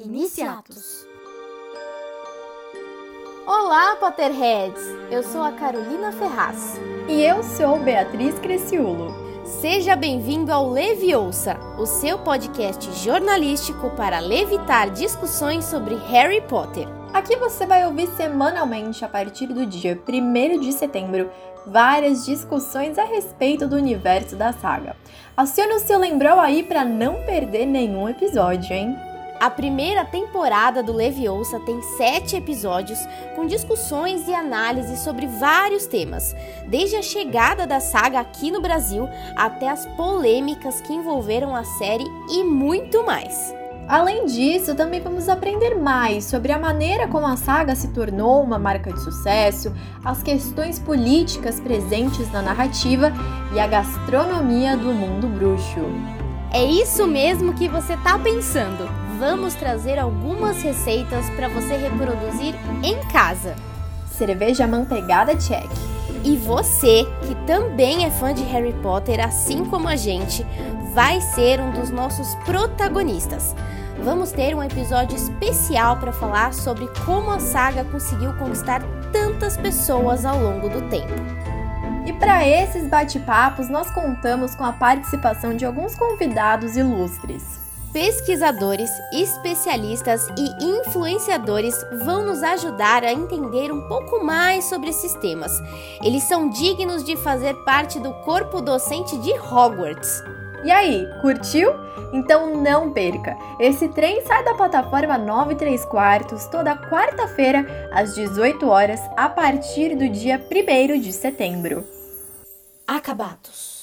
Iniciatos. Olá, Potterheads! Eu sou a Carolina Ferraz. E eu sou Beatriz Creciulo. Seja bem-vindo ao Leviosa, o seu podcast jornalístico para levitar discussões sobre Harry Potter. Aqui você vai ouvir semanalmente, a partir do dia 1 de setembro, várias discussões a respeito do universo da saga. Acione o seu lembrou aí para não perder nenhum episódio, hein? A primeira temporada do Leviosa tem sete episódios com discussões e análises sobre vários temas, desde a chegada da saga aqui no Brasil até as polêmicas que envolveram a série e muito mais. Além disso, também vamos aprender mais sobre a maneira como a saga se tornou uma marca de sucesso, as questões políticas presentes na narrativa e a gastronomia do mundo bruxo. É isso mesmo que você está pensando vamos trazer algumas receitas para você reproduzir em casa. Cerveja manteigada check. E você, que também é fã de Harry Potter, assim como a gente, vai ser um dos nossos protagonistas. Vamos ter um episódio especial para falar sobre como a saga conseguiu conquistar tantas pessoas ao longo do tempo. E para esses bate-papos, nós contamos com a participação de alguns convidados ilustres. Pesquisadores, especialistas e influenciadores vão nos ajudar a entender um pouco mais sobre esses temas. Eles são dignos de fazer parte do corpo docente de Hogwarts. E aí, curtiu? Então não perca! Esse trem sai da plataforma 9 3 quartos toda quarta-feira, às 18 horas, a partir do dia 1 de setembro. Acabados!